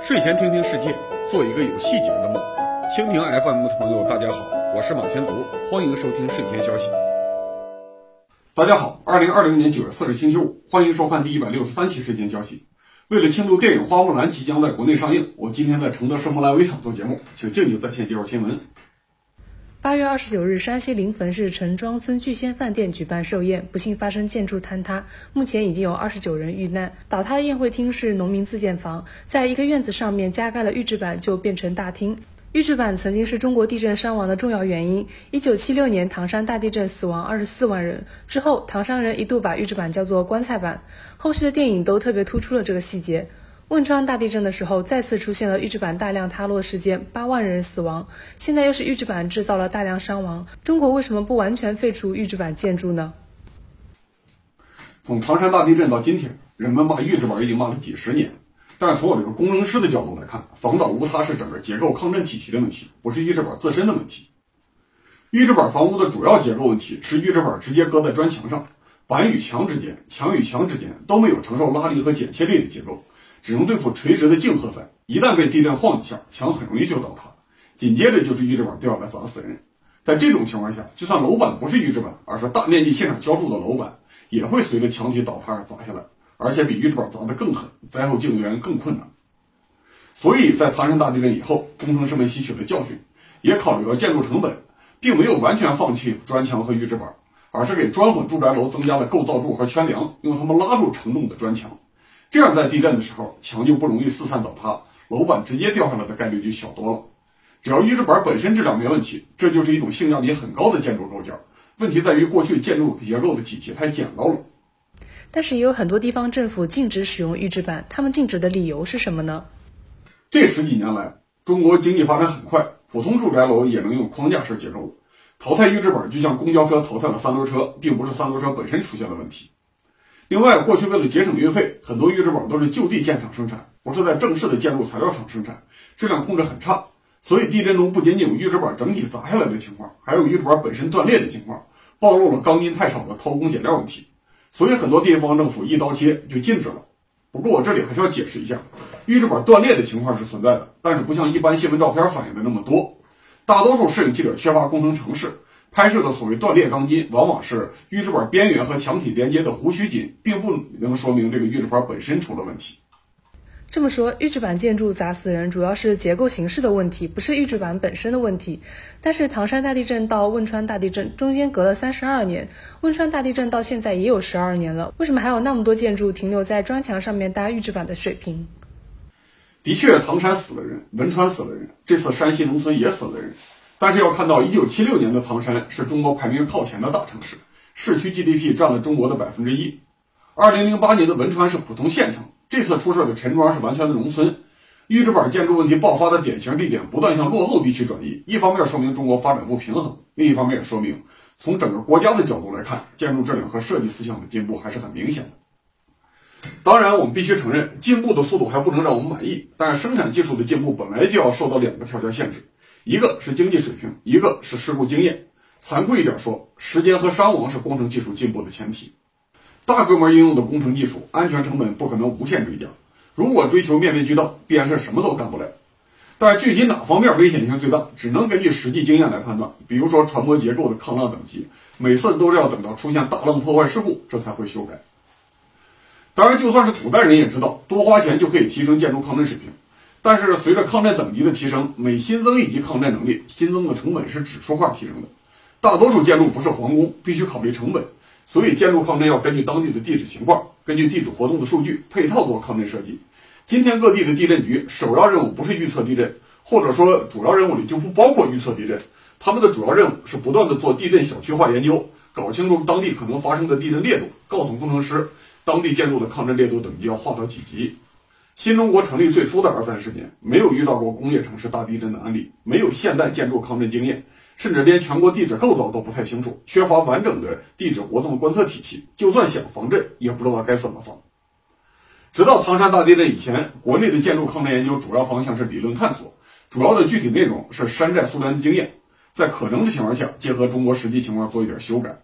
睡前听听世界，做一个有细节的梦。蜻蜓 FM 的朋友，大家好，我是马前卒，欢迎收听睡前消息。大家好，二零二零年九月四日星期五，欢迎收看第一百六十三期睡前消息。为了庆祝电影《花木兰》即将在国内上映，我今天在承德圣莫兰围场做节目，请静静在线介绍新闻。八月二十九日，山西临汾市陈庄村聚仙饭店举办寿宴，不幸发生建筑坍塌，目前已经有二十九人遇难。倒塌的宴会厅是农民自建房，在一个院子上面加盖了预制板，就变成大厅。预制板曾经是中国地震伤亡的重要原因。一九七六年唐山大地震死亡二十四万人之后，唐山人一度把预制板叫做棺材板。后续的电影都特别突出了这个细节。汶川大地震的时候，再次出现了预制板大量塌落事件，八万人死亡。现在又是预制板制造了大量伤亡，中国为什么不完全废除预制板建筑呢？从唐山大地震到今天，人们骂预制板已经骂了几十年。但从我这个工程师的角度来看，房倒屋塌是整个结构抗震体系的问题，不是预制板自身的问题。预制板房屋的主要结构问题是预制板直接搁在砖墙上，板与墙之间、墙与墙之间都没有承受拉力和剪切力的结构，只能对付垂直的静荷载。一旦被地震晃一下，墙很容易就倒塌。紧接着就是预制板掉下来砸死人。在这种情况下，就算楼板不是预制板，而是大面积现场浇筑的楼板，也会随着墙体倒塌而砸下来。而且比预制板砸得更狠，灾后救援更困难。所以在唐山大地震以后，工程师们吸取了教训，也考虑到建筑成本，并没有完全放弃砖墙和预制板，而是给砖混住宅楼增加了构造柱和圈梁，用它们拉住承重的砖墙。这样在地震的时候，墙就不容易四散倒塌，楼板直接掉下来的概率就小多了。只要预制板本身质量没问题，这就是一种性价比很高的建筑构件。问题在于过去建筑结构的体系太简陋了。但是也有很多地方政府禁止使用预制板，他们禁止的理由是什么呢？这十几年来，中国经济发展很快，普通住宅楼也能用框架式结构，淘汰预制板就像公交车淘汰了三轮车，并不是三轮车本身出现了问题。另外，过去为了节省运费，很多预制板都是就地建厂生产，不是在正式的建筑材料厂生产，质量控制很差。所以地震中不仅仅有预制板整体砸下来的情况，还有预制板本身断裂的情况，暴露了钢筋太少的偷工减料问题。所以很多地方政府一刀切就禁止了。不过我这里还是要解释一下，预制板断裂的情况是存在的，但是不像一般新闻照片反映的那么多。大多数摄影记者缺乏工程常识，拍摄的所谓断裂钢筋，往往是预制板边缘和墙体连接的弧须紧，并不能说明这个预制板本身出了问题。这么说，预制板建筑砸死人主要是结构形式的问题，不是预制板本身的问题。但是唐山大地震到汶川大地震中间隔了三十二年，汶川大地震到现在也有十二年了，为什么还有那么多建筑停留在砖墙上面搭预制板的水平？的确，唐山死了人，汶川死了人，这次山西农村也死了人。但是要看到，一九七六年的唐山是中国排名靠前的大城市，市区 GDP 占了中国的百分之一。二零零八年的汶川是普通县城。这次出事的陈庄是完全的农村，预制板建筑问题爆发的典型地点不断向落后地区转移，一方面说明中国发展不平衡，另一方面也说明从整个国家的角度来看，建筑质量和设计思想的进步还是很明显的。当然，我们必须承认，进步的速度还不能让我们满意，但是生产技术的进步本来就要受到两个条件限制，一个是经济水平，一个是事故经验。残酷一点说，时间和伤亡是工程技术进步的前提。大规模应用的工程技术，安全成本不可能无限追加。如果追求面面俱到，必然是什么都干不了。但具体哪方面危险性最大，只能根据实际经验来判断。比如说船舶结构的抗浪等级，每次都是要等到出现大浪破坏事故，这才会修改。当然，就算是古代人也知道，多花钱就可以提升建筑抗震水平。但是随着抗震等级的提升，每新增一级抗震能力，新增的成本是指数化提升的。大多数建筑不是皇宫，必须考虑成本。所以，建筑抗震要根据当地的地质情况，根据地质活动的数据配套做抗震设计。今天各地的地震局首要任务不是预测地震，或者说主要任务里就不包括预测地震。他们的主要任务是不断的做地震小区化研究，搞清楚当地可能发生的地震烈度，告诉工程师当地建筑的抗震烈度等级要划到几级。新中国成立最初的二三十年，没有遇到过工业城市大地震的案例，没有现代建筑抗震经验。甚至连全国地质构造都不太清楚，缺乏完整的地质活动观测体系，就算想防震，也不知道该怎么防。直到唐山大地震以前，国内的建筑抗震研究主要方向是理论探索，主要的具体内容是山寨苏联的经验，在可能的情况下，结合中国实际情况做一点修改。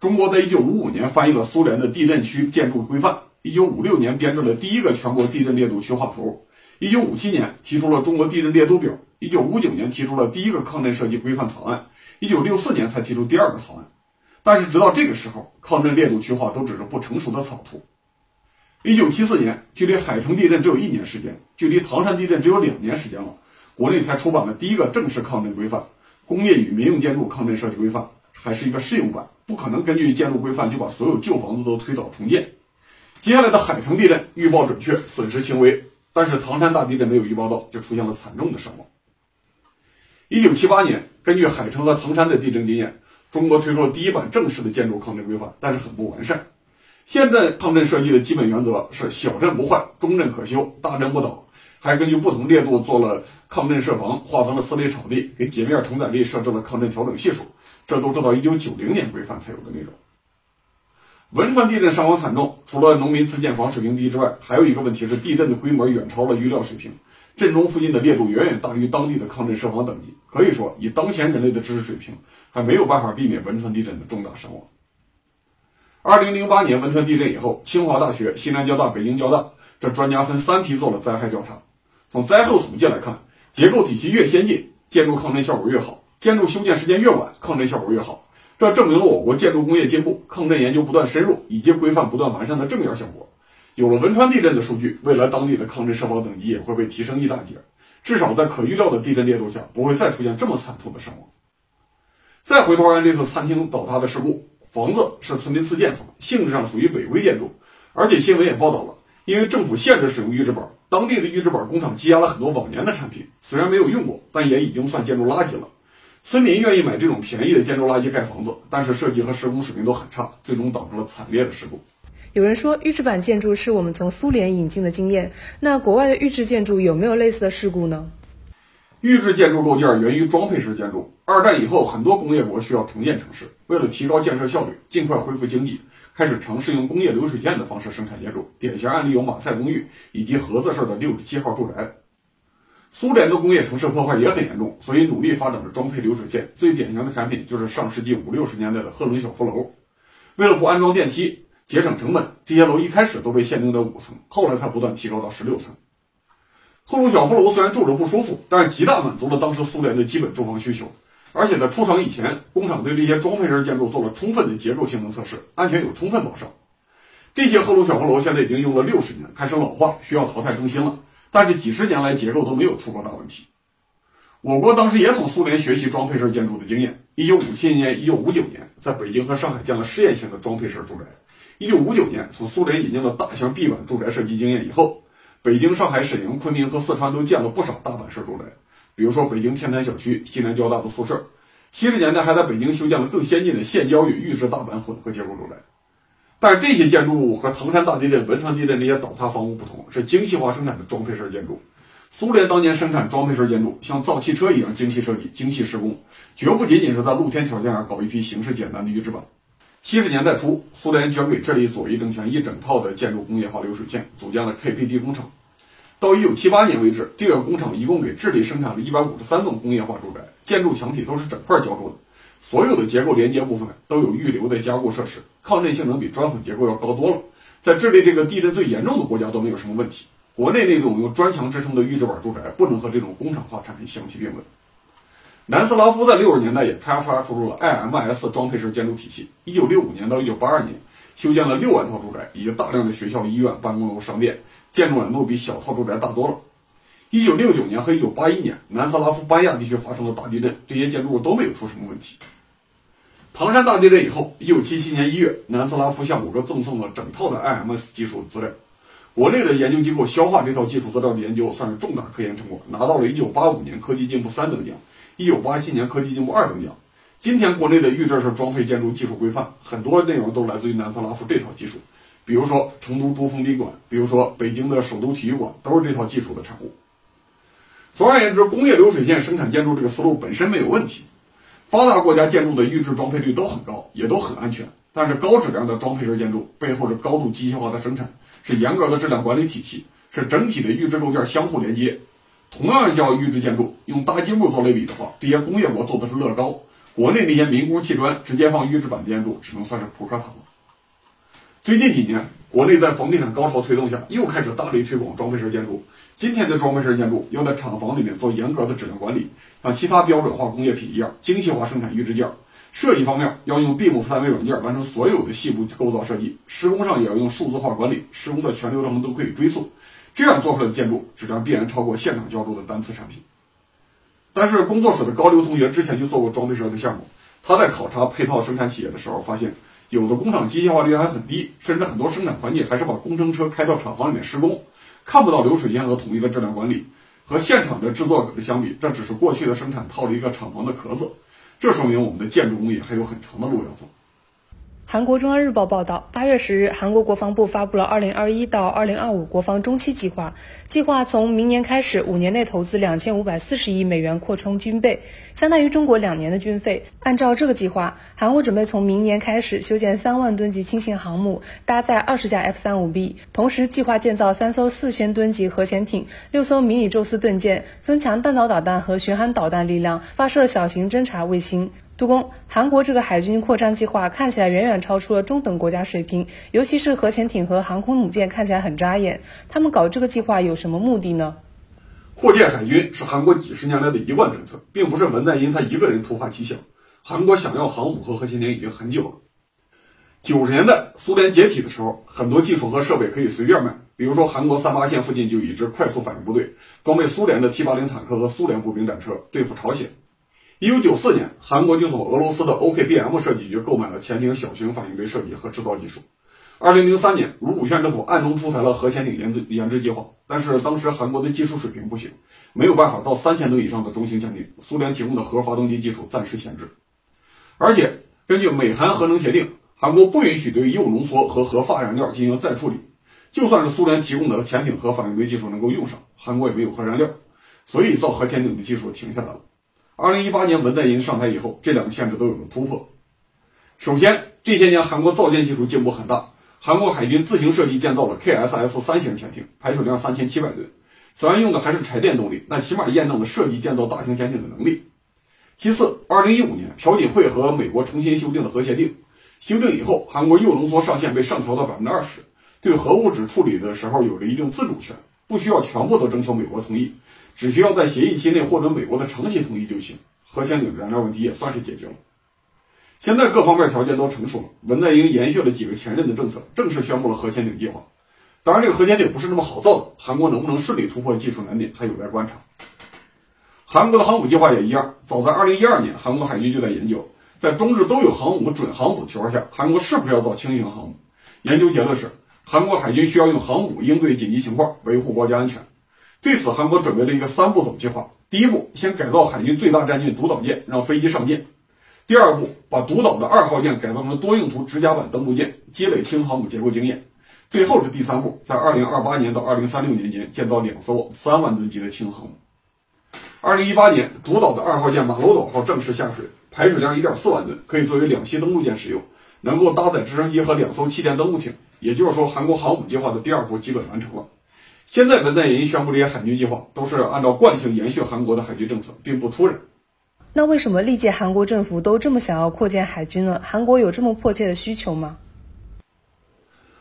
中国在一九五五年翻译了苏联的地震区建筑规范，一九五六年编制了第一个全国地震烈度区划图，一九五七年提出了中国地震烈度表，一九五九年提出了第一个抗震设计规范草案，一九六四年才提出第二个草案。但是直到这个时候，抗震烈度区划都只是不成熟的草图。一九七四年，距离海城地震只有一年时间，距离唐山地震只有两年时间了，国内才出版了第一个正式抗震规范《工业与民用建筑抗震设计规范》，还是一个试用版，不可能根据建筑规范就把所有旧房子都推倒重建。接下来的海城地震预报准确，损失轻微，但是唐山大地震没有预报到，就出现了惨重的伤亡。一九七八年，根据海城和唐山的地震经验，中国推出了第一版正式的建筑抗震规范，但是很不完善。现在抗震设计的基本原则是小震不坏，中震可修，大震不倒，还根据不同烈度做了抗震设防，划分了四类场地，给截面承载力设置了抗震调整系数，这都是到一九九零年规范才有的内容。汶川地震伤亡惨重，除了农民自建房水平低之外，还有一个问题是地震的规模远超了预料水平，震中附近的烈度远远大于当地的抗震设防等级，可以说以当前人类的知识水平，还没有办法避免汶川地震的重大伤亡。二零零八年汶川地震以后，清华大学、西南交大、北京交大这专家分三批做了灾害调查。从灾后统计来看，结构体系越先进，建筑抗震效果越好；建筑修建时间越晚，抗震效果越好。这证明了我国建筑工业进步、抗震研究不断深入以及规范不断完善的正面效果。有了汶川地震的数据，未来当地的抗震设防等级也会被提升一大截，至少在可预料的地震烈度下，不会再出现这么惨痛的伤亡。再回头看这次餐厅倒塌的事故。房子是村民自建房，性质上属于违规建筑，而且新闻也报道了，因为政府限制使用预制板，当地的预制板工厂积压了很多往年的产品，虽然没有用过，但也已经算建筑垃圾了。村民愿意买这种便宜的建筑垃圾盖房子，但是设计和施工水平都很差，最终导致了惨烈的事故。有人说预制板建筑是我们从苏联引进的经验，那国外的预制建筑有没有类似的事故呢？预制建筑构件源于装配式建筑。二战以后，很多工业国需要重建城市，为了提高建设效率，尽快恢复经济，开始尝试用工业流水线的方式生产建筑。典型案例有马赛公寓以及盒子式的六十七号住宅。苏联的工业城市破坏也很严重，所以努力发展了装配流水线。最典型的产品就是上世纪五六十年代的赫伦小夫楼。为了不安装电梯，节省成本，这些楼一开始都被限定在五层，后来才不断提高到十六层。赫鲁晓夫楼虽然住着不舒服，但是极大满足了当时苏联的基本住房需求。而且在出厂以前，工厂对这些装配式建筑做了充分的结构性能测试，安全有充分保障。这些赫鲁晓夫楼现在已经用了六十年，开始老化，需要淘汰更新了。但是几十年来结构都没有出过大问题。我国当时也从苏联学习装配式建筑的经验。一九五七年、一九五九年，在北京和上海建了试验性的装配式住宅。一九五九年，从苏联引进了大型壁板住宅设计经验以后。北京、上海、沈阳、昆明和四川都建了不少大板式住宅，比如说北京天坛小区、西南交大的宿舍。七十年代还在北京修建了更先进的现浇与预制大板混合结构住宅。但是这些建筑物和唐山大地震、汶川地震这些倒塌房屋不同，是精细化生产的装配式建筑。苏联当年生产装配式建筑，像造汽车一样精细设计、精细施工，绝不仅仅是在露天条件下搞一批形式简单的预制板。七十年代初，苏联捐给智利左翼政权一整套的建筑工业化流水线，组建了 KPD 工厂。到一九七八年为止，这个工厂一共给智利生产了一百五十三栋工业化住宅，建筑墙体都是整块浇筑的，所有的结构连接部分都有预留的加固设施，抗震性能比砖混结构要高多了。在智利这个地震最严重的国家都没有什么问题。国内那种用砖墙支撑的预制板住宅，不能和这种工厂化产品相提并论。南斯拉夫在六十年代也开发出了 IMS 装配式建筑体系。一九六五年到一九八二年，修建了六万套住宅，以及大量的学校、医院、办公楼、商店，建筑难度比小套住宅大多了。一九六九年和一九八一年，南斯拉夫班亚地区发生了大地震，这些建筑物都没有出什么问题。唐山大地震以后，一九七七年一月，南斯拉夫向我国赠送了整套的 IMS 技术资料。国内的研究机构消化这套技术资料的研究，算是重大科研成果，拿到了一九八五年科技进步三等奖。一九八七年科技进步二等奖。今天国内的预制式装配建筑技术规范，很多内容都来自于南斯拉夫这套技术。比如说成都珠峰宾馆，比如说北京的首都体育馆，都是这套技术的产物。总而言之，工业流水线生产建筑这个思路本身没有问题。发达国家建筑的预制装配率都很高，也都很安全。但是高质量的装配式建筑背后是高度机械化的生产，是严格的质量管理体系，是整体的预制构件相互连接。同样叫预制建筑，用搭积木做类比的话，这些工业国做的是乐高，国内那些民工砌砖直接放预制板建筑，只能算是扑克塔了。最近几年，国内在房地产高潮推动下，又开始大力推广装配式建筑。今天的装配式建筑要在厂房里面做严格的质量管理，像其他标准化工业品一样精细化生产预制件。设计方面要用 BIM 三维软件完成所有的细部构造设计，施工上也要用数字化管理，施工的全流程都可以追溯。这样做出来的建筑质量必然超过现场交出的单次产品。但是工作室的高流同学之前就做过装配式的项目，他在考察配套生产企业的时候发现，有的工厂机械化率还很低，甚至很多生产环节还是把工程车开到厂房里面施工，看不到流水线和统一的质量管理。和现场的制作相比，这只是过去的生产套了一个厂房的壳子，这说明我们的建筑工业还有很长的路要走。韩国中央日报报道，八月十日，韩国国防部发布了二零二一到二零二五国防中期计划。计划从明年开始，五年内投资两千五百四十亿美元扩充军备，相当于中国两年的军费。按照这个计划，韩国准备从明年开始修建三万吨级轻型航母，搭载二十架 F 三五 B，同时计划建造三艘四千吨级核潜艇、六艘迷你宙斯盾舰，增强弹道导弹和巡航导弹力量，发射小型侦察卫星。杜工，韩国这个海军扩张计划看起来远远超出了中等国家水平，尤其是核潜艇和航空母舰看起来很扎眼。他们搞这个计划有什么目的呢？扩建海军是韩国几十年来的一贯政策，并不是文在寅他一个人突发奇想。韩国想要航母和核潜艇已经很久了。九十年代苏联解体的时候，很多技术和设备可以随便卖，比如说韩国三八线附近就有一支快速反应部队，装备苏联的 T 八零坦克和苏联步兵战车，对付朝鲜。一九九四年，韩国就从俄罗斯的 OKBM 设计局购买了潜艇小型反应堆设计和制造技术。二零零三年，卢武铉政府暗中出台了核潜艇研制研制计划，但是当时韩国的技术水平不行，没有办法造三千吨以上的中型潜艇，苏联提供的核发动机技术暂时闲置。而且，根据美韩核能协定，韩国不允许对铀浓缩和核发燃料进行再处理。就算是苏联提供的潜艇核反应堆技术能够用上，韩国也没有核燃料，所以造核潜艇的技术停下来了。二零一八年文在寅上台以后，这两个限制都有了突破。首先，这些年韩国造舰技术进步很大，韩国海军自行设计建造了 KSS 三型潜艇，排水量三千七百吨。虽然用的还是柴电动力，但起码验证了设计建造大型潜艇的能力。其次，二零一五年朴槿惠和美国重新修订了核协定，修订以后，韩国铀浓缩上限被上调到百分之二十，对核物质处理的时候有了一定自主权，不需要全部都征求美国同意。只需要在协议期内获得美国的长期同意就行，核潜艇的燃料问题也算是解决了。现在各方面条件都成熟了，文在寅延续了几个前任的政策，正式宣布了核潜艇计划。当然，这个核潜艇不是那么好造的，韩国能不能顺利突破技术难点还有待观察。韩国的航母计划也一样，早在2012年，韩国海军就在研究，在中日都有航母准航母的情况下，韩国是不是要造轻型航母？研究结论是，韩国海军需要用航母应对紧急情况，维护国家安全。对此，韩国准备了一个三步走计划。第一步，先改造海军最大战舰独岛舰，让飞机上舰；第二步，把独岛的二号舰改造成多用途直甲板登陆舰，积累轻航母结构经验；最后是第三步，在二零二八年到二零三六年间建造两艘三万吨级的轻航母。二零一八年，独岛的二号舰马楼岛号正式下水，排水量一点四万吨，可以作为两栖登陆舰使用，能够搭载直升机和两艘气垫登陆艇。也就是说，韩国航母计划的第二步基本完成了。现在文在寅宣布这些海军计划，都是按照惯性延续韩国的海军政策，并不突然。那为什么历届韩国政府都这么想要扩建海军呢？韩国有这么迫切的需求吗？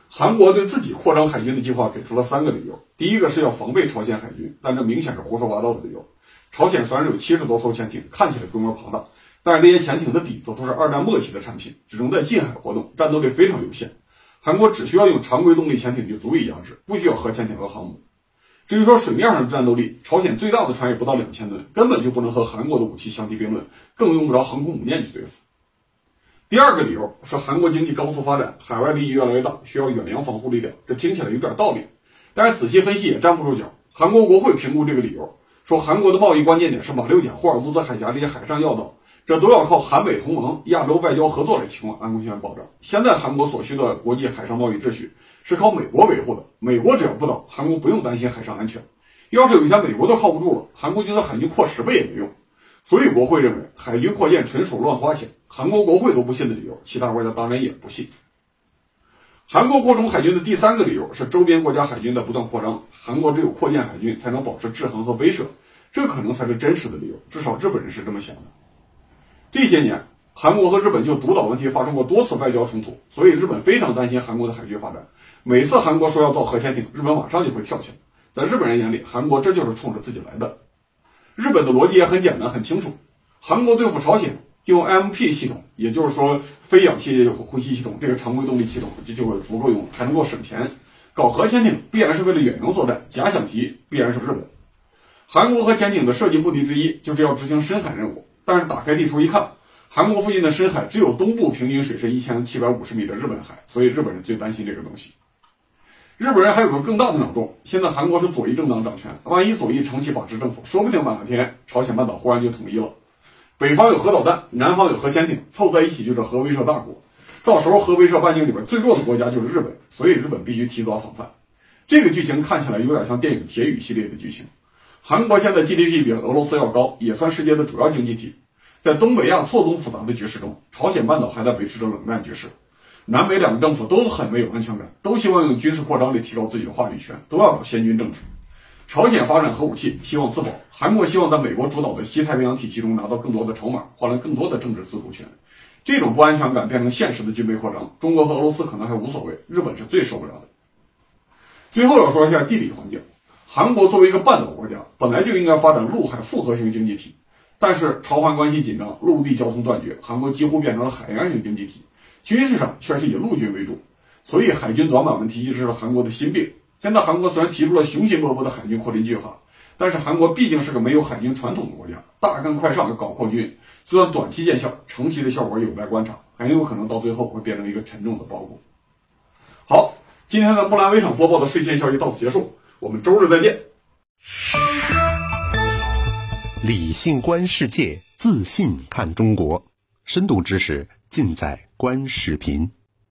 韩国对自己扩张海军的计划给出了三个理由：第一个是要防备朝鲜海军，但这明显是胡说八道的理由。朝鲜虽然有七十多艘潜艇，看起来规模庞大，但是这些潜艇的底子都是二战末期的产品，只能在近海活动，战斗力非常有限。韩国只需要用常规动力潜艇就足以压制，不需要核潜艇和航母。至于说水面上的战斗力，朝鲜最大的船也不到两千吨，根本就不能和韩国的武器相提并论，更用不着航空母舰去对付。第二个理由是韩国经济高速发展，海外利益越来越大，需要远洋防护力量。这听起来有点道理，但是仔细分析也站不住脚。韩国国会评估这个理由，说韩国的贸易关键点是马六甲、霍尔木兹海峡这些海上要道。这都要靠韩美同盟、亚洲外交合作来提供安全保障。现在韩国所需的国际海上贸易秩序是靠美国维护的，美国只要不倒，韩国不用担心海上安全。要是有一天美国都靠不住了，韩国就算海军扩十倍也没用。所以国会认为海军扩建纯属乱花钱。韩国国会都不信的理由，其他国家当然也不信。韩国扩充海军的第三个理由是周边国家海军在不断扩张，韩国只有扩建海军才能保持制衡和威慑，这可能才是真实的理由。至少日本人是这么想的。这些年，韩国和日本就独岛问题发生过多次外交冲突，所以日本非常担心韩国的海军发展。每次韩国说要造核潜艇，日本马上就会跳起来。在日本人眼里，韩国这就是冲着自己来的。日本的逻辑也很简单、很清楚。韩国对付朝鲜用 MP 系统，也就是说非氧气呼吸系统，这个常规动力系统就就会足够用，还能够省钱。搞核潜艇必然是为了远洋作战，假想敌必然是日本。韩国核潜艇的设计目的之一就是要执行深海任务，但是打开地图一看，韩国附近的深海只有东部平均水深一千七百五十米的日本海，所以日本人最担心这个东西。日本人还有个更大的脑洞，现在韩国是左翼政党掌权，万一左翼长期把持政府，说不定哪天朝鲜半岛忽然就统一了。北方有核导弹，南方有核潜艇，凑在一起就是核威慑大国。到时候核威慑半径里边最弱的国家就是日本，所以日本必须提早防范。这个剧情看起来有点像电影《铁雨》系列的剧情。韩国现在 GDP 比俄罗斯要高，也算世界的主要经济体。在东北亚错综复杂的局势中，朝鲜半岛还在维持着冷战局势。南北两个政府都很没有安全感，都希望用军事扩张来提高自己的话语权，都要搞先军政治。朝鲜发展核武器，希望自保；韩国希望在美国主导的西太平洋体系中拿到更多的筹码，换来更多的政治自主权。这种不安全感变成现实的军备扩张，中国和俄罗斯可能还无所谓，日本是最受不了的。最后要说一下地理环境，韩国作为一个半岛国家，本来就应该发展陆海复合型经济体，但是朝韩关系紧张，陆地交通断绝，韩国几乎变成了海洋型经济体。军事上却是以陆军为主，所以海军短板问题一直是韩国的心病。现在韩国虽然提出了雄心勃勃的海军扩军计划，但是韩国毕竟是个没有海军传统的国家，大干快上要搞扩军，虽然短期见效，长期的效果有待观察，很有可能到最后会变成一个沉重的包袱。好，今天的木兰微场播报的睡前消息到此结束，我们周日再见。理性观世界，自信看中国，深度知识。尽在观视频。